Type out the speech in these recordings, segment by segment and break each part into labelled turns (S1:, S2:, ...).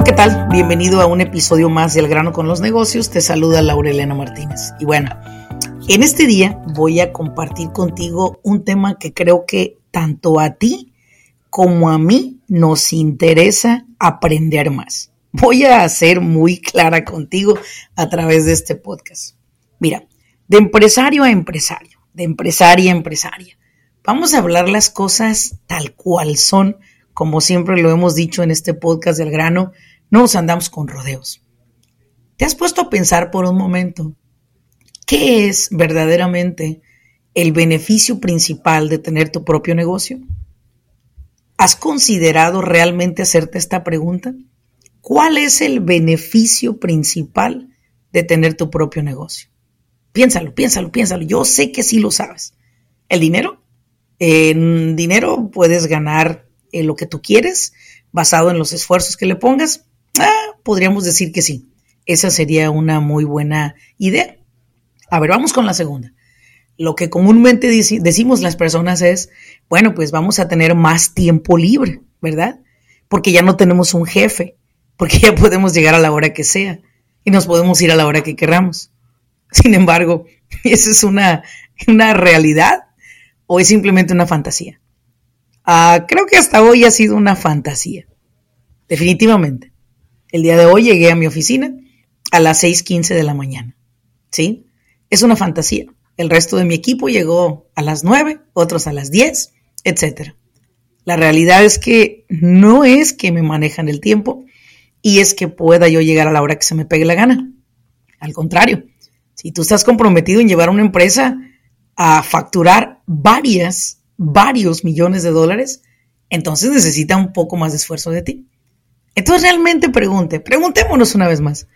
S1: Hola, ¿qué tal? Bienvenido a un episodio más del grano con los negocios. Te saluda Laurelena Martínez. Y bueno, en este día voy a compartir contigo un tema que creo que tanto a ti como a mí nos interesa aprender más. Voy a ser muy clara contigo a través de este podcast. Mira, de empresario a empresario, de empresaria a empresaria, vamos a hablar las cosas tal cual son, como siempre lo hemos dicho en este podcast del grano, no nos andamos con rodeos. ¿Te has puesto a pensar por un momento qué es verdaderamente el beneficio principal de tener tu propio negocio? ¿Has considerado realmente hacerte esta pregunta? ¿Cuál es el beneficio principal de tener tu propio negocio? Piénsalo, piénsalo, piénsalo. Yo sé que sí lo sabes. ¿El dinero? En dinero puedes ganar eh, lo que tú quieres basado en los esfuerzos que le pongas. Ah, podríamos decir que sí. Esa sería una muy buena idea. A ver, vamos con la segunda lo que comúnmente decimos las personas es, bueno, pues vamos a tener más tiempo libre, ¿verdad? Porque ya no tenemos un jefe, porque ya podemos llegar a la hora que sea y nos podemos ir a la hora que queramos. Sin embargo, ¿esa es una, una realidad o es simplemente una fantasía? Ah, creo que hasta hoy ha sido una fantasía, definitivamente. El día de hoy llegué a mi oficina a las 6.15 de la mañana, ¿sí? Es una fantasía el resto de mi equipo llegó a las 9, otros a las 10, etc. La realidad es que no es que me manejan el tiempo y es que pueda yo llegar a la hora que se me pegue la gana. Al contrario, si tú estás comprometido en llevar una empresa a facturar varias, varios millones de dólares, entonces necesita un poco más de esfuerzo de ti. Entonces realmente pregunte, preguntémonos una vez más,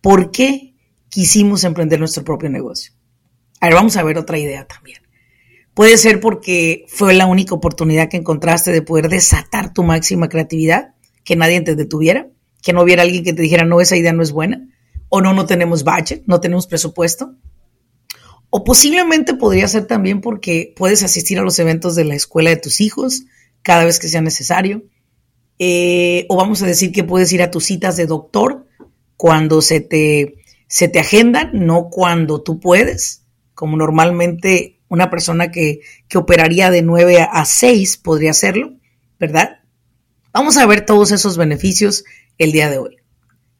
S1: ¿por qué quisimos emprender nuestro propio negocio? A ver, vamos a ver otra idea también. Puede ser porque fue la única oportunidad que encontraste de poder desatar tu máxima creatividad, que nadie te detuviera, que no hubiera alguien que te dijera, no, esa idea no es buena, o no, no tenemos budget, no tenemos presupuesto. O posiblemente podría ser también porque puedes asistir a los eventos de la escuela de tus hijos cada vez que sea necesario. Eh, o vamos a decir que puedes ir a tus citas de doctor cuando se te, se te agendan, no cuando tú puedes como normalmente una persona que, operaría de 9 a 6 podría hacerlo, ¿verdad? Vamos a ver todos esos beneficios el día de hoy.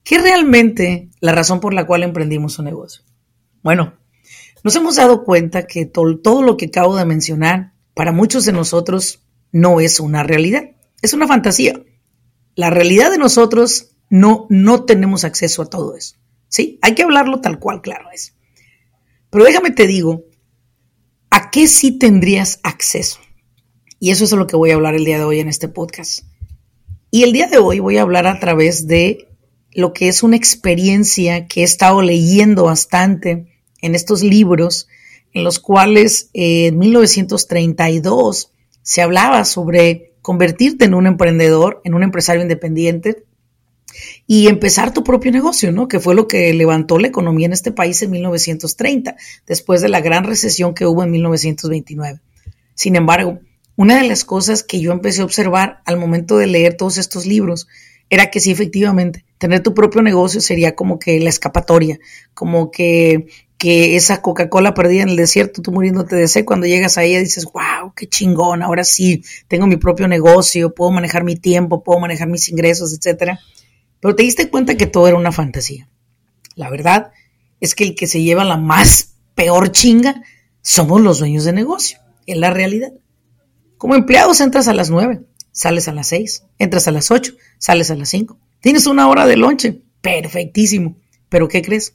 S1: ¿Qué es realmente la razón por la cual emprendimos un negocio? Bueno, nos hemos dado cuenta que todo lo que acabo de mencionar para muchos de nosotros no es una realidad, es una fantasía. La realidad de nosotros no, no tenemos acceso a todo eso. ¿Sí? Hay que hablarlo tal cual, claro es. Pero déjame te digo, ¿a qué sí tendrías acceso? Y eso es lo que voy a hablar el día de hoy en este podcast. Y el día de hoy voy a hablar a través de lo que es una experiencia que he estado leyendo bastante en estos libros, en los cuales eh, en 1932 se hablaba sobre convertirte en un emprendedor, en un empresario independiente, y empezar tu propio negocio, ¿no? Que fue lo que levantó la economía en este país en 1930, después de la gran recesión que hubo en 1929. Sin embargo, una de las cosas que yo empecé a observar al momento de leer todos estos libros era que sí, efectivamente, tener tu propio negocio sería como que la escapatoria, como que, que esa Coca-Cola perdida en el desierto, tú muriéndote de sed, cuando llegas ahí dices, wow, qué chingón, ahora sí, tengo mi propio negocio, puedo manejar mi tiempo, puedo manejar mis ingresos, etcétera. Pero te diste cuenta que todo era una fantasía. La verdad es que el que se lleva la más peor chinga somos los dueños de negocio. Es la realidad. Como empleados entras a las 9, sales a las 6, entras a las 8, sales a las 5. Tienes una hora de lonche. Perfectísimo. Pero ¿qué crees?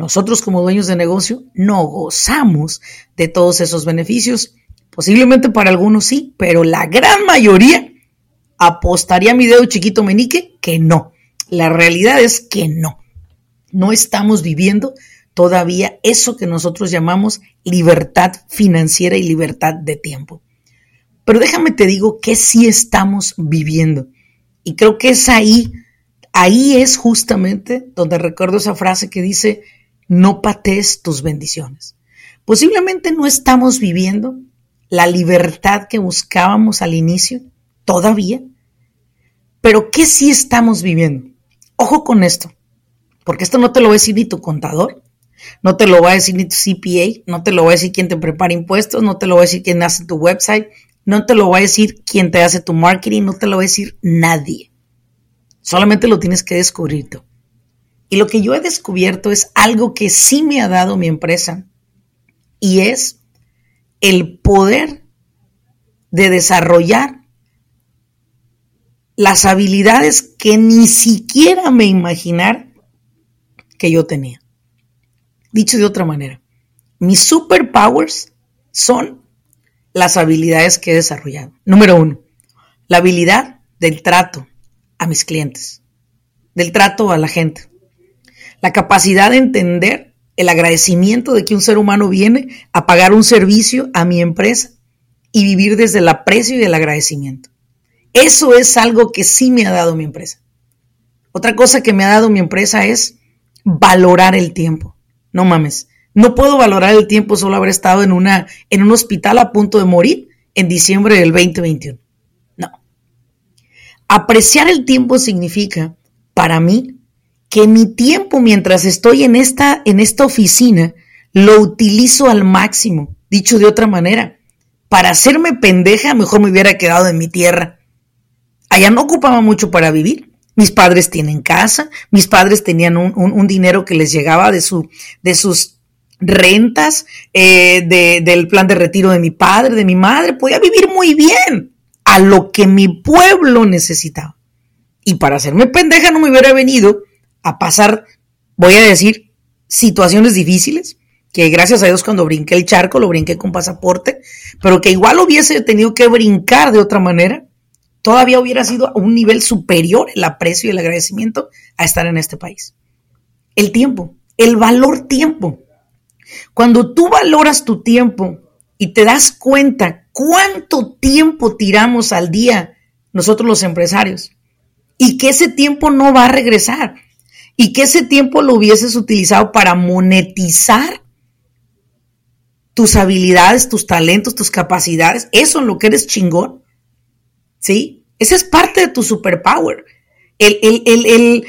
S1: Nosotros como dueños de negocio no gozamos de todos esos beneficios Posiblemente para algunos sí, pero la gran mayoría apostaría mi dedo chiquito menique que no. La realidad es que no. No estamos viviendo todavía eso que nosotros llamamos libertad financiera y libertad de tiempo. Pero déjame te digo que sí estamos viviendo. Y creo que es ahí, ahí es justamente donde recuerdo esa frase que dice, no patees tus bendiciones. Posiblemente no estamos viviendo la libertad que buscábamos al inicio, todavía, pero ¿qué sí estamos viviendo? Ojo con esto, porque esto no te lo va a decir ni tu contador, no te lo va a decir ni tu CPA, no te lo va a decir quién te prepara impuestos, no te lo va a decir quién hace tu website, no te lo va a decir quién te hace tu marketing, no te lo va a decir nadie. Solamente lo tienes que descubrir tú. Y lo que yo he descubierto es algo que sí me ha dado mi empresa y es el poder de desarrollar las habilidades que ni siquiera me imaginar que yo tenía. Dicho de otra manera, mis superpowers son las habilidades que he desarrollado. Número uno, la habilidad del trato a mis clientes, del trato a la gente, la capacidad de entender el agradecimiento de que un ser humano viene a pagar un servicio a mi empresa y vivir desde el aprecio y el agradecimiento. Eso es algo que sí me ha dado mi empresa. Otra cosa que me ha dado mi empresa es valorar el tiempo. No mames. No puedo valorar el tiempo solo haber estado en, una, en un hospital a punto de morir en diciembre del 2021. No. Apreciar el tiempo significa, para mí, que mi tiempo mientras estoy en esta, en esta oficina lo utilizo al máximo. Dicho de otra manera, para hacerme pendeja, mejor me hubiera quedado en mi tierra. Allá no ocupaba mucho para vivir. Mis padres tienen casa, mis padres tenían un, dinero que les llegaba de, su, de sus rentas, eh, del plan de retiro de mi padre, de mi madre, podía vivir muy bien a lo que mi pueblo necesitaba. Y para hacerme pendeja no me hubiera venido a pasar, voy a decir, situaciones difíciles, que gracias a Dios cuando brinqué el charco lo brinqué con pasaporte, pero que igual hubiese tenido que brincar de otra manera todavía hubiera sido a un nivel superior el aprecio y el agradecimiento a estar en este país. El tiempo, el valor tiempo. Cuando tú valoras tu tiempo y te das cuenta cuánto tiempo tiramos al día nosotros los empresarios y que ese tiempo no va a regresar y que ese tiempo lo hubieses utilizado para monetizar tus habilidades, tus talentos, tus capacidades, eso en lo que eres chingón, ¿sí? Esa es parte de tu superpower. El,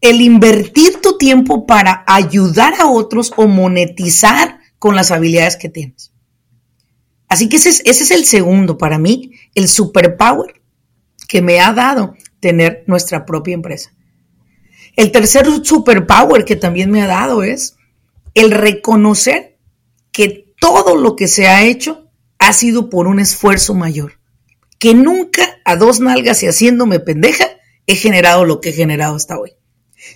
S1: el, invertir tu tiempo para ayudar a otros o monetizar con las habilidades que tienes. Así que ese es, ese es el segundo para mí, el superpower que me ha dado tener nuestra propia empresa. El tercer superpower que también me ha dado es el reconocer que todo lo que se ha hecho ha sido por un esfuerzo mayor que nunca a dos nalgas y haciéndome pendeja he generado lo que he generado hasta hoy,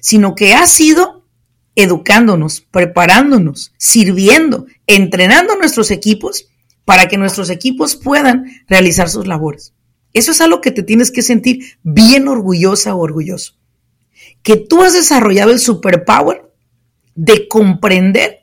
S1: sino que ha sido educándonos, preparándonos, sirviendo, entrenando a nuestros equipos para que nuestros equipos puedan realizar sus labores. Eso es algo que te tienes que sentir bien orgullosa o orgulloso. Que tú has desarrollado el superpower de comprender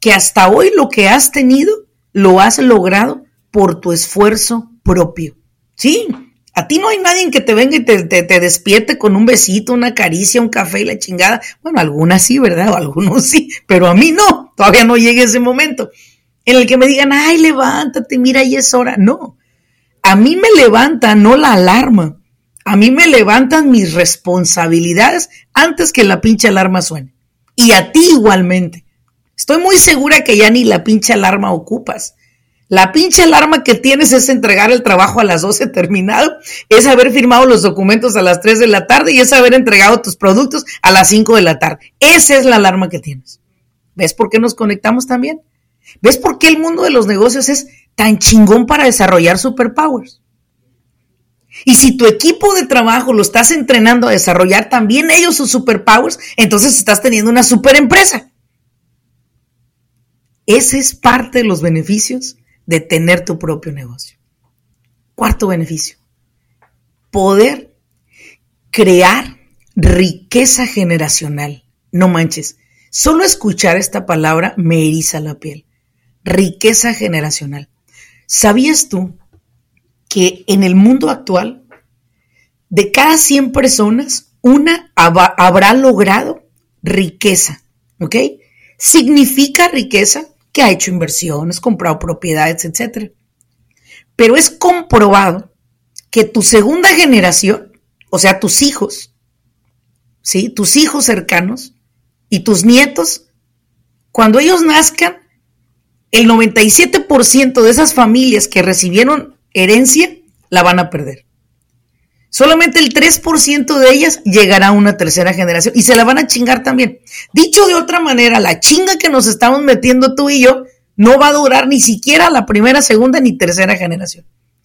S1: que hasta hoy lo que has tenido lo has logrado por tu esfuerzo propio. Sí, a ti no hay nadie que te venga y te, te, despierte con un besito, una caricia, un café y la chingada. Bueno, algunas sí, ¿verdad? O algunos sí, pero a mí no. Todavía no llegue ese momento en el que me digan, ay, levántate, mira, ya es hora. No, a mí me levanta no la alarma. A mí me levantan mis responsabilidades antes que la pinche alarma suene. Y a ti igualmente. Estoy muy segura que ya ni la pinche alarma ocupas. La pinche alarma que tienes es entregar el trabajo a las 12 terminado, es haber firmado los documentos a las 3 de la tarde y es haber entregado tus productos a las 5 de la tarde. Esa es la alarma que tienes. ¿Ves por qué nos conectamos también? ¿Ves por qué el mundo de los negocios es tan chingón para desarrollar superpowers? Y si tu equipo de trabajo lo estás entrenando a desarrollar también ellos sus superpowers, entonces estás teniendo una super empresa. Ese es parte de los beneficios de tener tu propio negocio. Cuarto beneficio, poder crear riqueza generacional. No manches, solo escuchar esta palabra me eriza la piel. Riqueza generacional. ¿Sabías tú que en el mundo actual, de cada 100 personas, una habrá logrado riqueza? ¿Ok? Significa riqueza que ha hecho inversiones, comprado propiedades, etc. Pero es comprobado que tu segunda generación, o sea, tus hijos, ¿sí? Tus hijos cercanos y tus nietos, cuando ellos nazcan, el 97% de esas familias que recibieron herencia la van a perder. Solamente el 3% de ellas llegará a una tercera generación y se la van a chingar también. Dicho de otra manera, la chinga que nos estamos metiendo tú y yo no va a durar ni siquiera la primera, segunda ni tercera generación.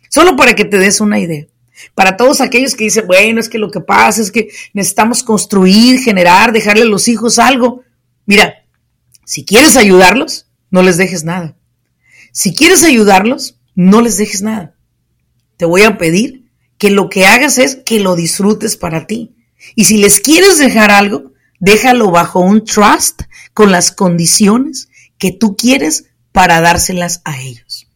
S1: Solo para que te des una idea. Para todos aquellos que dicen, bueno, es que lo que pasa es que necesitamos construir, generar, dejarle a los hijos algo. Mira, si quieres ayudarlos, no les dejes nada. Si quieres ayudarlos, no les dejes nada. Te voy a pedir que lo que hagas es que lo disfrutes para ti. Y si les quieres dejar algo, déjalo bajo un trust con las condiciones que tú quieres para dárselas a ellos.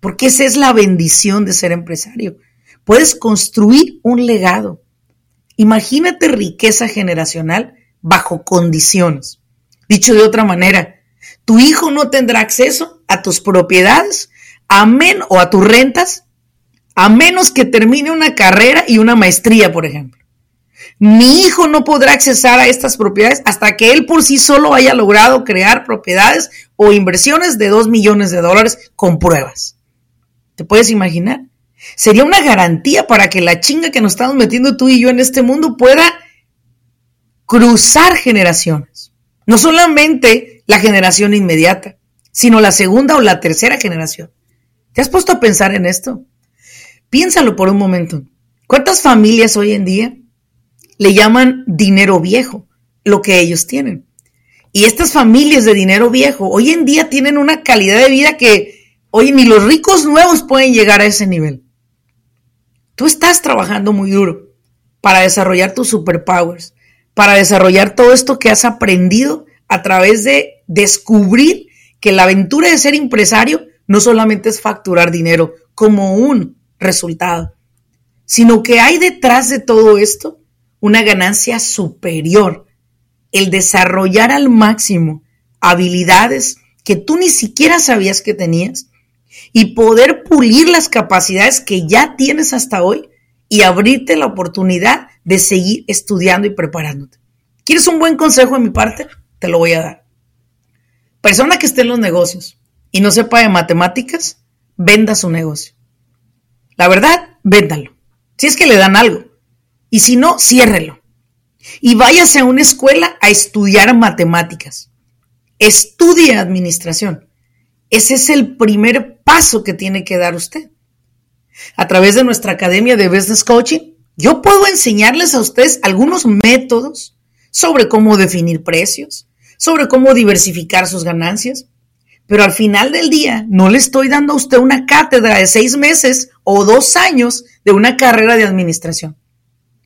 S1: Porque esa es la bendición de ser empresario. Puedes construir un legado. Imagínate riqueza generacional bajo condiciones. Dicho de otra manera, tu hijo no tendrá acceso a tus propiedades, amén, o a tus rentas, a menos que termine una carrera y una maestría, por ejemplo. Mi hijo no podrá accesar a estas propiedades hasta que él por sí solo haya logrado crear propiedades o inversiones de 2 millones de dólares con pruebas. ¿Te puedes imaginar? Sería una garantía para que la chinga que nos estamos metiendo tú y yo en este mundo pueda cruzar generaciones. No solamente la generación inmediata, sino la segunda o la tercera generación. ¿Te has puesto a pensar en esto? Piénsalo por un momento. ¿Cuántas familias hoy en día le llaman dinero viejo lo que ellos tienen? Y estas familias de dinero viejo hoy en día tienen una calidad de vida que hoy ni los ricos nuevos pueden llegar a ese nivel. Tú estás trabajando muy duro para desarrollar tus superpowers, para desarrollar todo esto que has aprendido a través de descubrir que la aventura de ser empresario no solamente es facturar dinero como un resultado, sino que hay detrás de todo esto una ganancia superior, el desarrollar al máximo habilidades que tú ni siquiera sabías que tenías y poder pulir las capacidades que ya tienes hasta hoy y abrirte la oportunidad de seguir estudiando y preparándote. ¿Quieres un buen consejo de mi parte? Te lo voy a dar. Persona que esté en los negocios y no sepa de matemáticas, venda su negocio. La verdad, véndalo. Si es que le dan algo. Y si no, ciérrelo. Y váyase a una escuela a estudiar matemáticas. Estudie administración. Ese es el primer paso que tiene que dar usted. A través de nuestra academia de Business Coaching, yo puedo enseñarles a ustedes algunos métodos sobre cómo definir precios, sobre cómo diversificar sus ganancias, pero al final del día no le estoy dando a usted una cátedra de seis meses o dos años de una carrera de administración.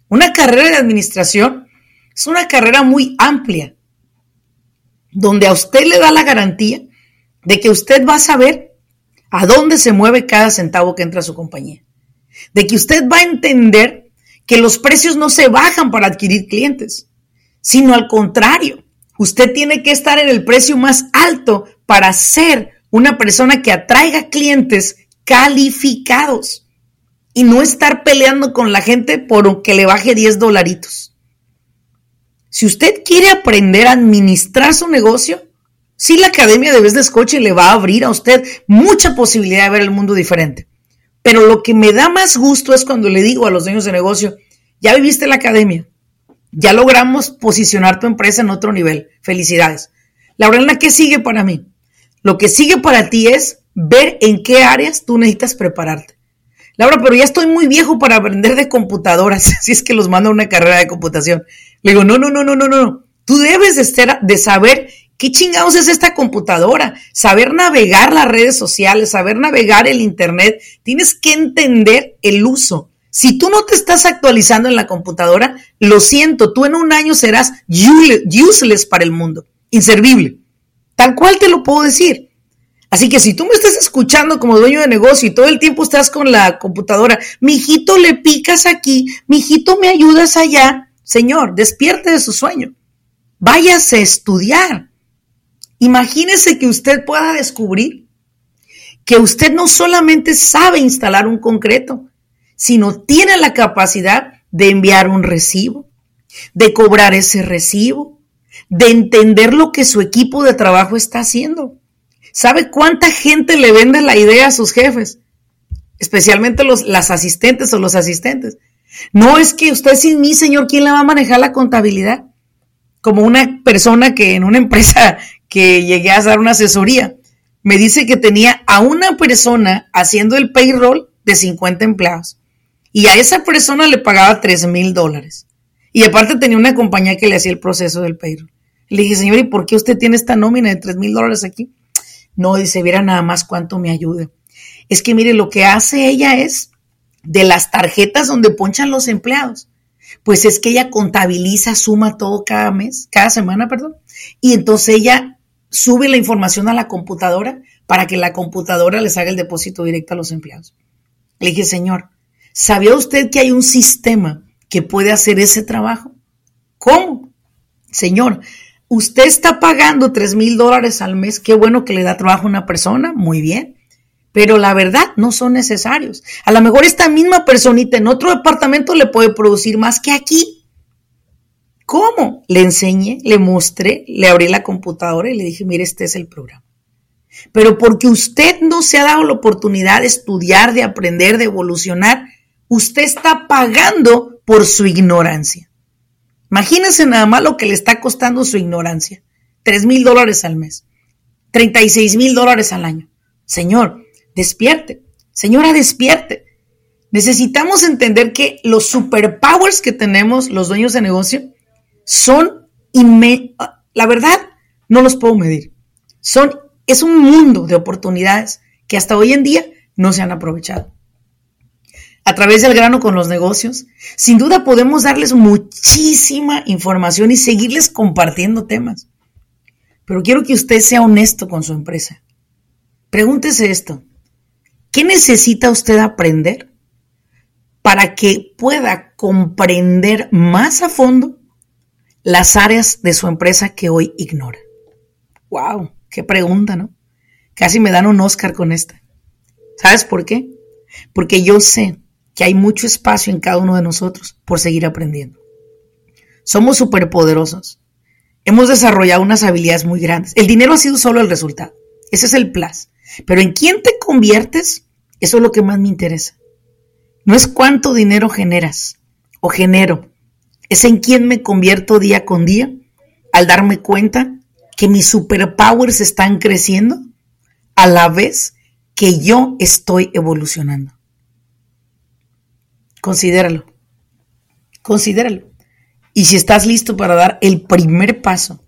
S1: Una carrera de administración es una carrera muy amplia, donde a usted le da la garantía de que usted va a saber a dónde se mueve cada centavo que entra a su compañía. De que usted va a entender que los precios no se bajan para adquirir clientes, sino al contrario, usted tiene que estar en el precio más alto para ser una persona que atraiga clientes calificados y no estar peleando con la gente por que le baje 10 dolaritos. Si usted quiere aprender a administrar su negocio, sí la Academia de Business Coaching le va a abrir a usted mucha posibilidad de ver el mundo diferente. Pero lo que me da más gusto es cuando le digo a los dueños de negocio, ya viviste la academia, ya logramos posicionar tu empresa en otro nivel. Felicidades. Laurelna, ¿qué sigue para mí? Lo que sigue para ti es ver en qué áreas tú necesitas prepararte. Laura, pero ya estoy muy viejo para aprender de computadoras, si es que los mando a una carrera de computación. Le digo, no, no, no, no, no, no. Tú debes de, de saber ¿Qué chingados es esta computadora? Saber navegar las redes sociales, saber navegar el Internet. Tienes que entender el uso. Si tú no te estás actualizando en la computadora, lo siento, tú en un año serás useless para el mundo, inservible. Tal cual te lo puedo decir. Así que si tú me estás escuchando como dueño de negocio y todo el tiempo estás con la computadora, mijito le picas aquí, mijito me ayudas allá, señor, despierte de su sueño. Váyase a estudiar. Imagínese que usted pueda descubrir que usted no solamente sabe instalar un concreto, sino tiene la capacidad de enviar un recibo, de cobrar ese recibo, de entender lo que su equipo de trabajo está haciendo. ¿Sabe cuánta gente le vende la idea a sus jefes? Especialmente los, las asistentes o los asistentes. No es que usted sin mí, señor, ¿quién le va a manejar la contabilidad? Como una persona que en una empresa que llegué a dar una asesoría, me dice que tenía a una persona haciendo el payroll de 50 empleados y a esa persona le pagaba 3 mil dólares. Y aparte tenía una compañía que le hacía el proceso del payroll. Le dije, señor, ¿y por qué usted tiene esta nómina de 3 mil dólares aquí? No, dice, viera nada más cuánto me ayude. Es que mire, lo que hace ella es de las tarjetas donde ponchan los empleados. Pues es que ella contabiliza, suma todo cada mes, cada semana, perdón. Y entonces ella sube la información a la computadora para que la computadora les haga el depósito directo a los empleados. Le dije, señor, ¿sabía usted que hay un sistema que puede hacer ese trabajo? ¿Cómo? Señor, usted está pagando 3 mil dólares al mes, qué bueno que le da trabajo a una persona, muy bien, pero la verdad no son necesarios. A lo mejor esta misma personita en otro departamento le puede producir más que aquí. ¿Cómo? Le enseñé, le mostré, le abrí la computadora y le dije, mire, este es el programa. Pero porque usted no se ha dado la oportunidad de estudiar, de aprender, de evolucionar, usted está pagando por su ignorancia. Imagínense nada más lo que le está costando su ignorancia. Tres mil dólares al mes. 36 mil dólares al año. Señor, despierte. Señora, despierte. Necesitamos entender que los superpowers que tenemos los dueños de negocio son, la verdad, no los puedo medir. Son, es un mundo de oportunidades que hasta hoy en día no se han aprovechado. A través del grano con los negocios, sin duda podemos darles muchísima información y seguirles compartiendo temas. Pero quiero que usted sea honesto con su empresa. Pregúntese esto. ¿Qué necesita usted aprender para que pueda comprender más a fondo las áreas de su empresa que hoy ignora? ¡Wow! ¡Qué pregunta, ¿no? Casi me dan un Oscar con esta. ¿Sabes por qué? Porque yo sé que hay mucho espacio en cada uno de nosotros por seguir aprendiendo. Somos superpoderosos. Hemos desarrollado unas habilidades muy grandes. El dinero ha sido solo el resultado. Ese es el plus. Pero en quién te conviertes, eso es lo que más me interesa. No es cuánto dinero generas o genero, es en quién me convierto día con día al darme cuenta que mis superpowers están creciendo a la vez que yo estoy evolucionando. Considéralo. Considéralo. Y si estás listo para dar el primer paso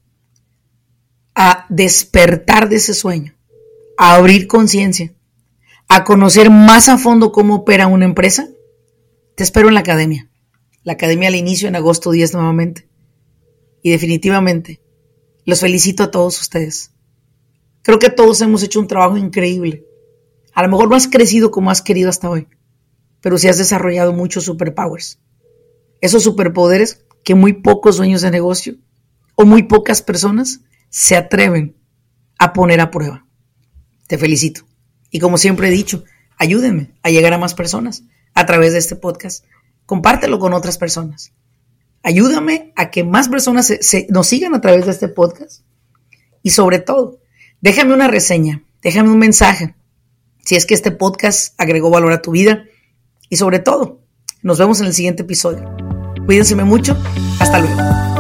S1: a despertar de ese sueño, a abrir conciencia, a conocer más a fondo cómo opera una empresa, te espero en la academia la academia al inicio en agosto 10 nuevamente. Y definitivamente, los felicito a todos ustedes. Creo que todos hemos hecho un trabajo increíble. A lo mejor no has crecido como has querido hasta hoy, pero sí has desarrollado muchos superpowers. Esos superpoderes que muy pocos dueños de negocio o muy pocas personas se atreven a poner a prueba. Te felicito. Y como siempre he dicho, ayúdenme a llegar a más personas a través de este podcast compártelo con otras personas. Ayúdame a que más personas se, nos sigan a través de este podcast. Y sobre todo, déjame una reseña, déjame un mensaje, si es que este podcast agregó valor a tu vida. Y sobre todo, nos vemos en el siguiente episodio. Cuídense mucho. Hasta luego.